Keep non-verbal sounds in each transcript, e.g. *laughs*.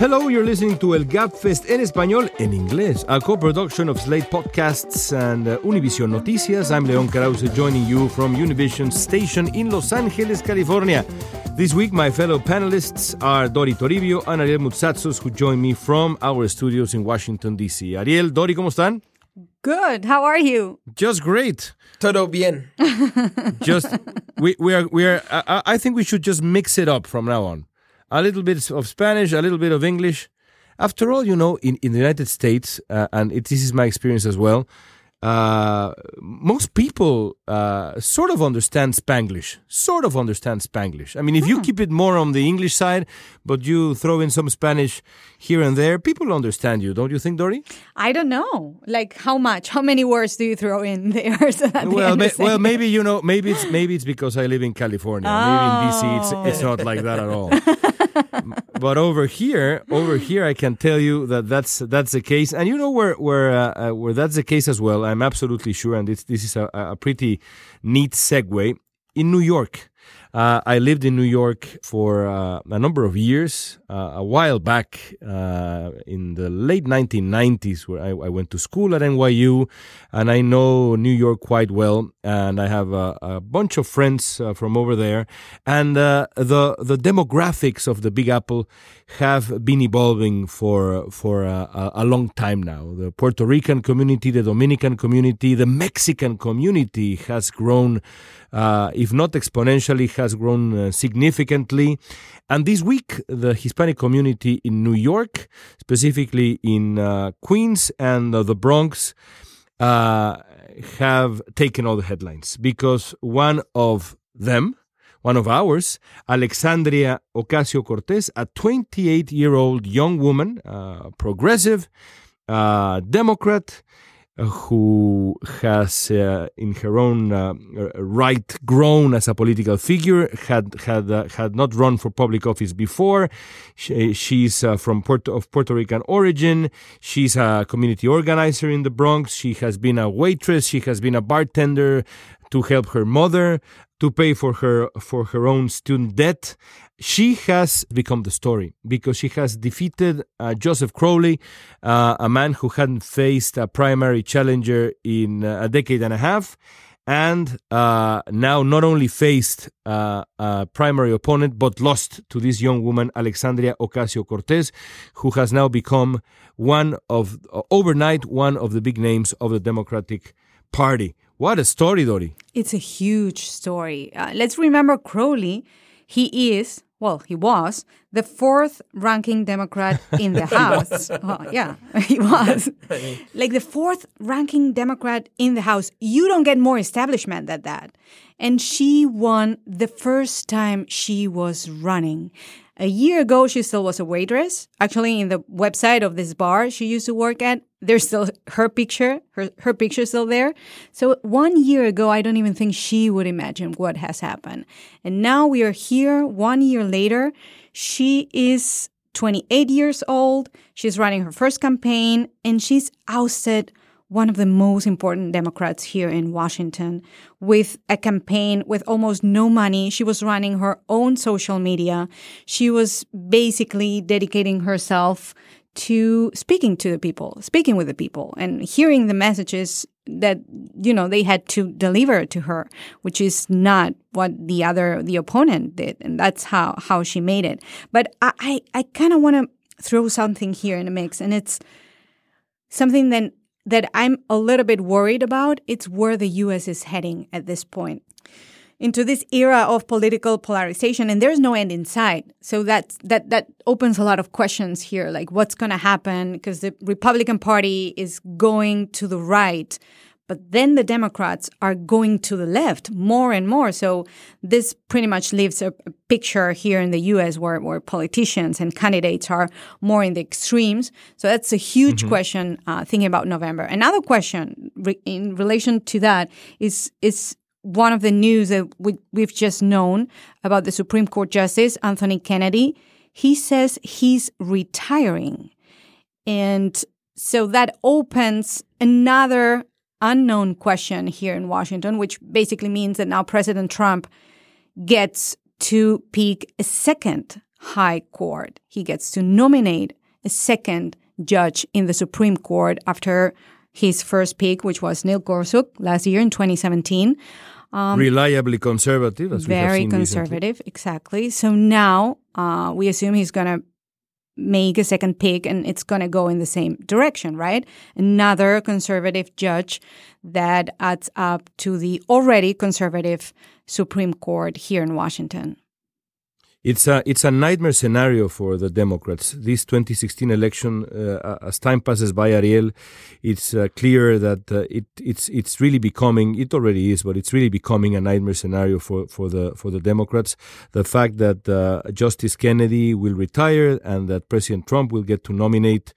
Hello, you're listening to El Gabfest en español en inglés, a co-production of Slate Podcasts and uh, Univision Noticias. I'm Leon Krauze, joining you from Univision Station in Los Angeles, California. This week, my fellow panelists are Dori Toribio and Ariel Moutsatsos, who join me from our studios in Washington, D.C. Ariel, Dori, ¿cómo están? Good. How are you? Just great. Todo bien. Just we we are we are. I, I think we should just mix it up from now on. A little bit of Spanish, a little bit of English. After all, you know, in, in the United States, uh, and it, this is my experience as well. Uh, most people uh, sort of understand Spanglish, sort of understand Spanglish. I mean, if you keep it more on the English side, but you throw in some Spanish here and there, people understand you, don't you think, Dori? I don't know. Like how much? How many words do you throw in there? *laughs* So Well, ma- well, maybe you know, maybe it's maybe it's because I live in California. Maybe in DC, it's it's not like that at all. *laughs* but over here, over here, I can tell you that that's that's the case. And you know where where uh, uh, where that's the case as well. I'm absolutely sure, and this this is a, a pretty neat segue in New York. Uh, I lived in New York for uh, a number of years. Uh, a while back, uh, in the late 1990s, where I, I went to school at NYU, and I know New York quite well. And I have a, a bunch of friends uh, from over there. And uh, the the demographics of the Big Apple have been evolving for for a, a- long time now. The Puerto Rican community, the Dominican community, the Mexican community has grown, if not exponentially, has grown uh, significantly. And this week, the Hispanic community in New York, specifically in uh, Queens and uh, the Bronx, have taken all the headlines because one of them, one of ours, Alexandria Ocasio Cortez, a 28 year old young woman, uh, progressive, uh, Democrat, who has, uh, in her own uh, right, grown as a political figure. had had uh, had not run for public office before. She, she's uh, from Puerto of Puerto Rican origin. She's a community organizer in the Bronx. She has been a waitress. She has been a bartender to help her mother to pay for her for her own student debt. She has become the story because she has defeated uh, Joseph Crowley, uh, a man who hadn't faced a primary challenger in uh, a decade and a half, and uh, now not only faced uh, a primary opponent but lost to this young woman, Alexandria Ocasio Cortez, who has now become one of overnight one of the big names of the Democratic Party. What a story, Dori. It's a huge story. Uh, let's remember Crowley. He is, well, he was the fourth ranking Democrat in the *laughs* House. well, oh, yeah, *laughs* *laughs* he was. like the fourth ranking Democrat in the House. You don't get more establishment than that. And she won the first time she was running. A year ago, she still was a waitress. Actually, in the website of this bar she used to work at, there's still her picture, her, her picture still there. So one year ago, I don't even think she would imagine what has happened. And now we are here one year later. She is 28 years old. She's running her first campaign and she's ousted one of the most important Democrats here in Washington with a campaign with almost no money. She was running her own social media. She was basically dedicating herself to speaking to the people, speaking with the people, and hearing the messages that you know they had to deliver to her, which is not what the other the opponent did, and that's how how she made it. But I I, I kind of want to throw something here in the mix, and it's something that that I'm a little bit worried about. It's where the U.S. is heading at this point into this era of political polarization and there's no end in sight. So that that that opens a lot of questions here like what's going to happen because the republican party is going to the right but then the democrats are going to the left more and more. So this pretty much leaves a, a picture here in the us where, where politicians and candidates are more in the extremes. So that's a huge question uh, thinking about november. Another question re- in relation to that is is one of the news that we, we've just known about the Supreme Court Justice, Anthony Kennedy, he says he's retiring. And so that opens another unknown question here in Washington, which basically means that now President Trump gets to pick a second High Court. He gets to nominate a second judge in the Supreme Court after his first pick, which was Neil Gorsuch last year in 2017. Um, Reliably conservative, as very conservative, recently. exactly. So now uh, we assume he's going to make a second pick and it's going to go in the same direction, right? Another conservative judge that adds up to the already conservative Supreme Court here in Washington. It's a it's a nightmare scenario for the Democrats. This 2016 election, uh, as time passes by, Ariel, it's uh, clear that uh, it it's it's really becoming. It already is, but it's really becoming a nightmare scenario for, for the for the Democrats. The fact that uh, Justice Kennedy will retire and that President Trump will get to nominate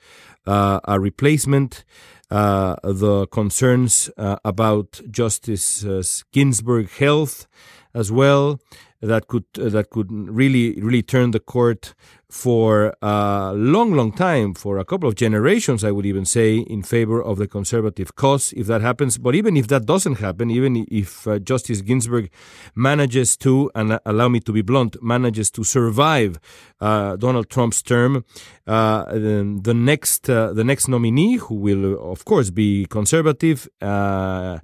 uh, a replacement. Uh, the concerns about Justice Ginsburg health as well that could uh, that could really really turn the court for a long, long time, for a couple of generations, I would even say, in favor of the conservative cause, if that happens. But even if that doesn't happen, even if uh, Justice Ginsburg manages to, and allow me to be blunt, manages to survive uh, Donald Trump's term, uh, the next uh, the next nominee, who will of course be conservative, uh,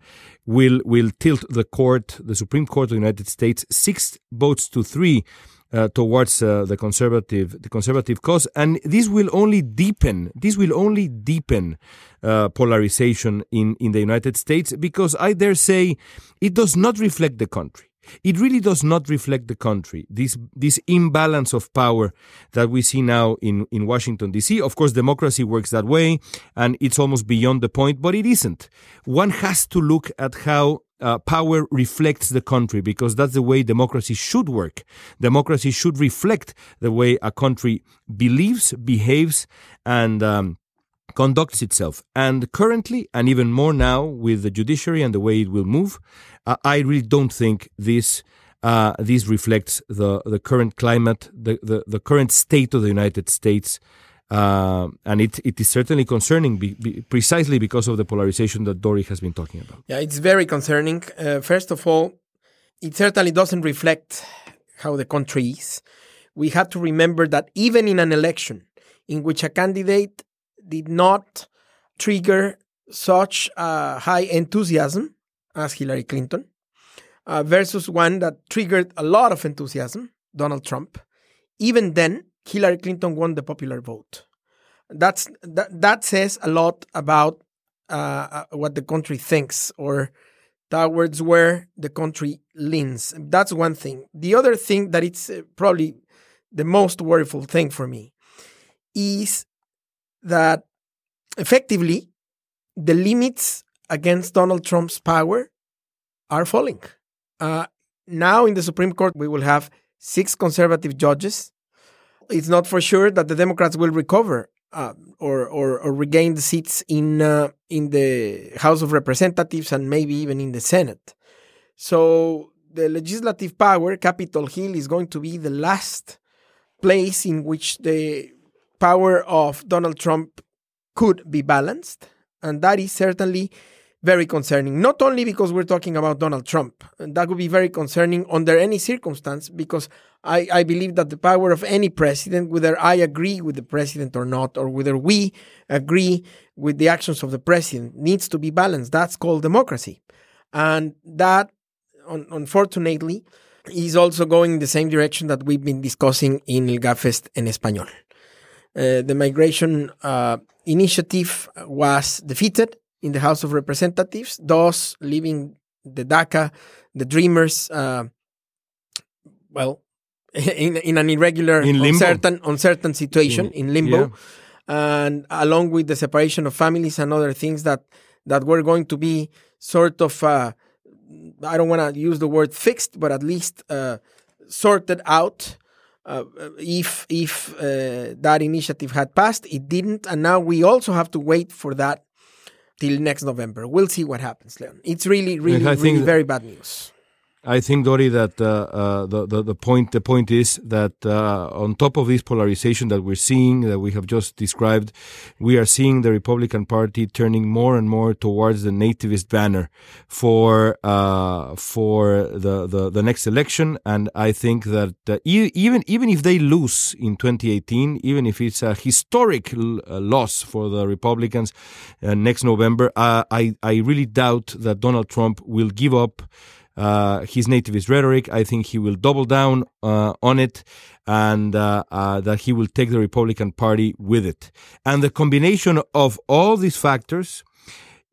will will tilt the court, the Supreme Court of the United States, six votes to three. Uh, towards uh, the conservative the conservative cause and this will only deepen this will only deepen uh, polarization in in the United States because I dare say it does not reflect the country it really does not reflect the country. This this imbalance of power that we see now in in Washington D.C. Of course, democracy works that way, and it's almost beyond the point, but it isn't. One has to look at how uh, power reflects the country because that's the way democracy should work. Democracy should reflect the way a country believes, behaves, and um, conducts itself. And currently, and even more now with the judiciary and the way it will move, uh, I really don't think this uh, this reflects the the current climate, the, the, the current state of the United States. Uh, and it, it is certainly concerning be, be, precisely because of the polarization that Dori has been talking about. Yeah, it's very concerning. Uh, first of all, it certainly doesn't reflect how the country is. We have to remember that even in an election in which a candidate did not trigger such uh, high enthusiasm as Hillary Clinton, uh, versus one that triggered a lot of enthusiasm, Donald Trump. Even then, Hillary Clinton won the popular vote. That's that, that says a lot about uh, uh what the country thinks or towards where the country leans. That's one thing. The other thing that it's uh, probably the most worryful thing for me is that effectively the limits against Donald Trump's power are falling. Uh, now in the Supreme Court, we will have six conservative judges. It's not for sure that the Democrats will recover uh, or, or, or regain the seats in uh, in the House of Representatives and maybe even in the Senate. So the legislative power, Capitol Hill, is going to be the last place in which the power of Donald Trump could be balanced, and that is certainly very concerning. Not only because we're talking about Donald Trump, that would be very concerning under any circumstance, because I, I believe that the power of any president, whether I agree with the president or not, or whether we agree with the actions of the president, needs to be balanced. That's called democracy. And that, un- unfortunately, is also going in the same direction that we've been discussing in El Gabfest en Español. Uh, the migration uh, initiative was defeated in the House of Representatives, those leaving the DACA, the Dreamers, uh, well, *laughs* in, in an irregular, in uncertain, uncertain situation in, in limbo, yeah. and along with the separation of families and other things that that were going to be sort of, uh, I don't want to use the word fixed, but at least uh, sorted out. Uh, if if uh, that initiative had passed, it didn't, and now we also have to wait for that till next November. We'll see what happens, Leon. It's really, really, really very bad news. I think, Dori, that uh, uh, the, the, the point the point is that uh, on top of this polarization that we're seeing, that we have just described, we are seeing the Republican Party turning more and more towards the nativist banner for uh, for the, the, the next election, and I think that uh, even even if they lose in 2018, even if it's a historic uh, loss for the Republicans next November, I I really doubt that Donald Trump will give up uh, his nativist rhetoric. I think he will double down uh, on it and uh, uh, that he will take the Republican Party with it. And the combination of all these factors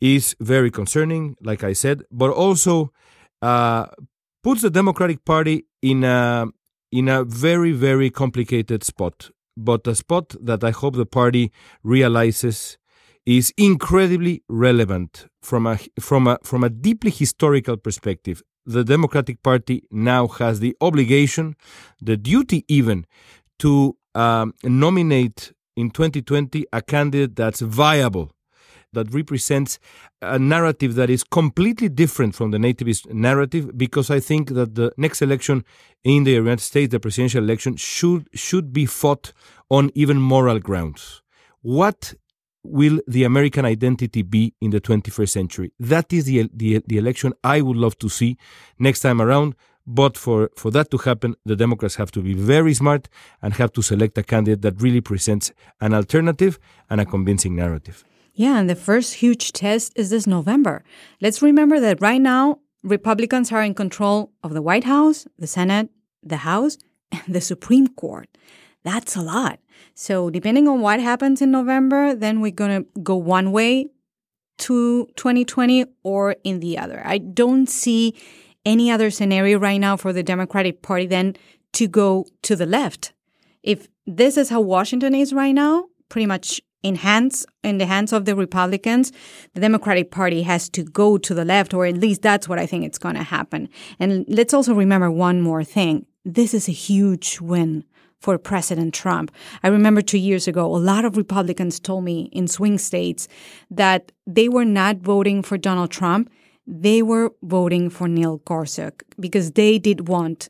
is very concerning, like I said, but also uh, puts the Democratic Party in a, in a very, very complicated spot, but a spot that I hope the party realizes is incredibly relevant from a from a from a deeply historical perspective the Democratic Party now has the obligation, the duty even, to um, nominate in 2020 a candidate that's viable, that represents a narrative that is completely different from the nativist narrative, because I think that the next election in the United States, the presidential election, should should be fought on even moral grounds. What will the American identity be in the 21st century? That is the, the, the election I would love to see next time around. But for, for that to happen, the Democrats have to be very smart and have to select a candidate that really presents an alternative and a convincing narrative. Yeah, and the first huge test is this November. Let's remember that right now, Republicans are in control of the White House, the Senate, the House, and the Supreme Court. That's a lot. So, depending on what happens in November, then we're going to go one way to 2020 or in the other. I don't see any other scenario right now for the Democratic Party then to go to the left. If this is how Washington is right now, pretty much in hands in the hands of the Republicans, the Democratic Party has to go to the left, or at least that's what I think it's going to happen. And let's also remember one more thing: this is a huge win for President Trump. I remember two years ago, a lot of Republicans told me in swing states that they were not voting for Donald Trump. They were voting for Neil Gorsuch because they did want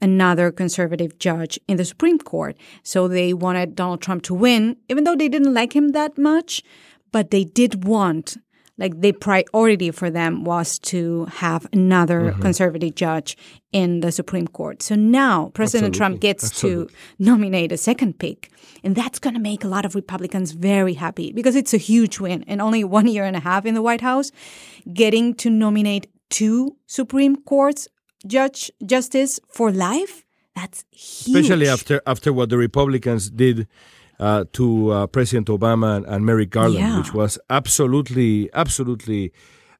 another conservative judge in the Supreme Court. So they wanted Donald Trump to win, even though they didn't like him that much, but they did want like the priority for them was to have another mm-hmm. conservative judge in the Supreme Court. So now President Absolutely. Trump gets Absolutely. to nominate a second pick. And that's going to make a lot of Republicans very happy because it's a huge win And only one year and a half in the White House. Getting to nominate two Supreme Courts judge justice for life, that's huge. Especially after after what the Republicans did uh, to uh, President Obama and, Merrick Garland, yeah. which was absolutely, absolutely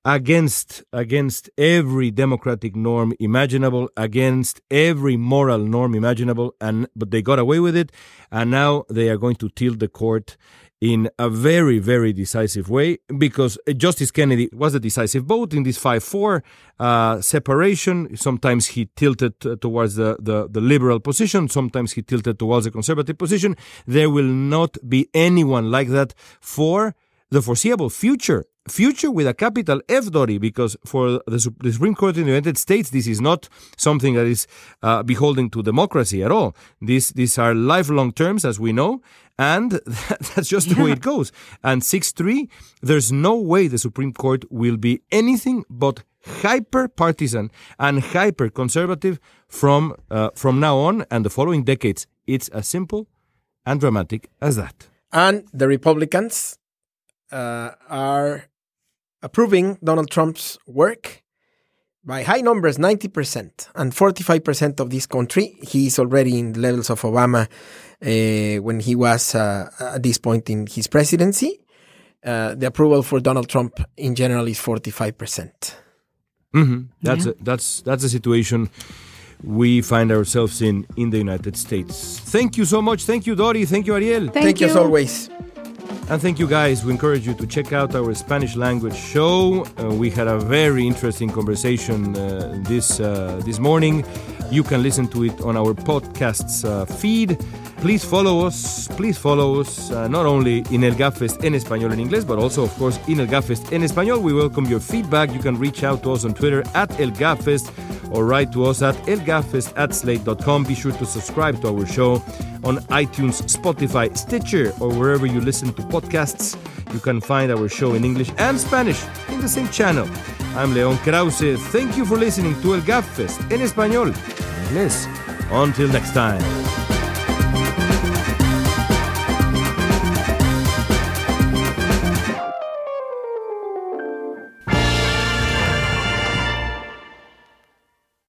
against against every democratic norm imaginable, against every moral norm imaginable, and but they got away with it, and now they are going to tilt the court in a very, very decisive way because Justice Kennedy was a decisive vote in this 5 4 uh, separation. Sometimes he tilted towards the, the, the, liberal position, sometimes he tilted towards the conservative position. There will not be anyone like that for the foreseeable future future with a capital F, Dori, because for the, Supreme Court in the United States, this is not something that is uh, beholden to democracy at all. These, these are lifelong terms, as we know, and *laughs* that's just the way it goes. And 6 3, there's no way the Supreme Court will be anything but hyper partisan and hyper conservative from, uh, from now on and the following decades. It's as simple and dramatic as that. And the Republicans uh, are approving Donald Trump's work by high numbers 90% and 45% of this country. He is already in the levels of obama uh, when he was uh, at this point in his presidency. Uh, the approval for donald trump in general is 45% mm -hmm. that's yeah. a, that's that's a situation we find ourselves in in the united states. Thank you so much. Thank you dori thank you ariel. Thank, thank you. you. as always and thank you guys. We encourage you to check out our Spanish language show. Uh, we had a very interesting conversation uh, this uh, this morning You can listen to it on our podcasts uh, feed. Please follow us. Please follow us uh, not only in El Gabfest en español en inglés, but also, of course, in El Gabfest en español. We welcome your feedback. You can reach out to us on Twitter at El Gabfest or write to us at elgabfest at slate.com. Be sure to subscribe to our show on iTunes, Spotify, Stitcher, or wherever you listen to podcasts. You can find our show in English and Spanish in the same channel. I'm Leon Krauze. Thank you for listening to El Gabfest en español. En. Until next time.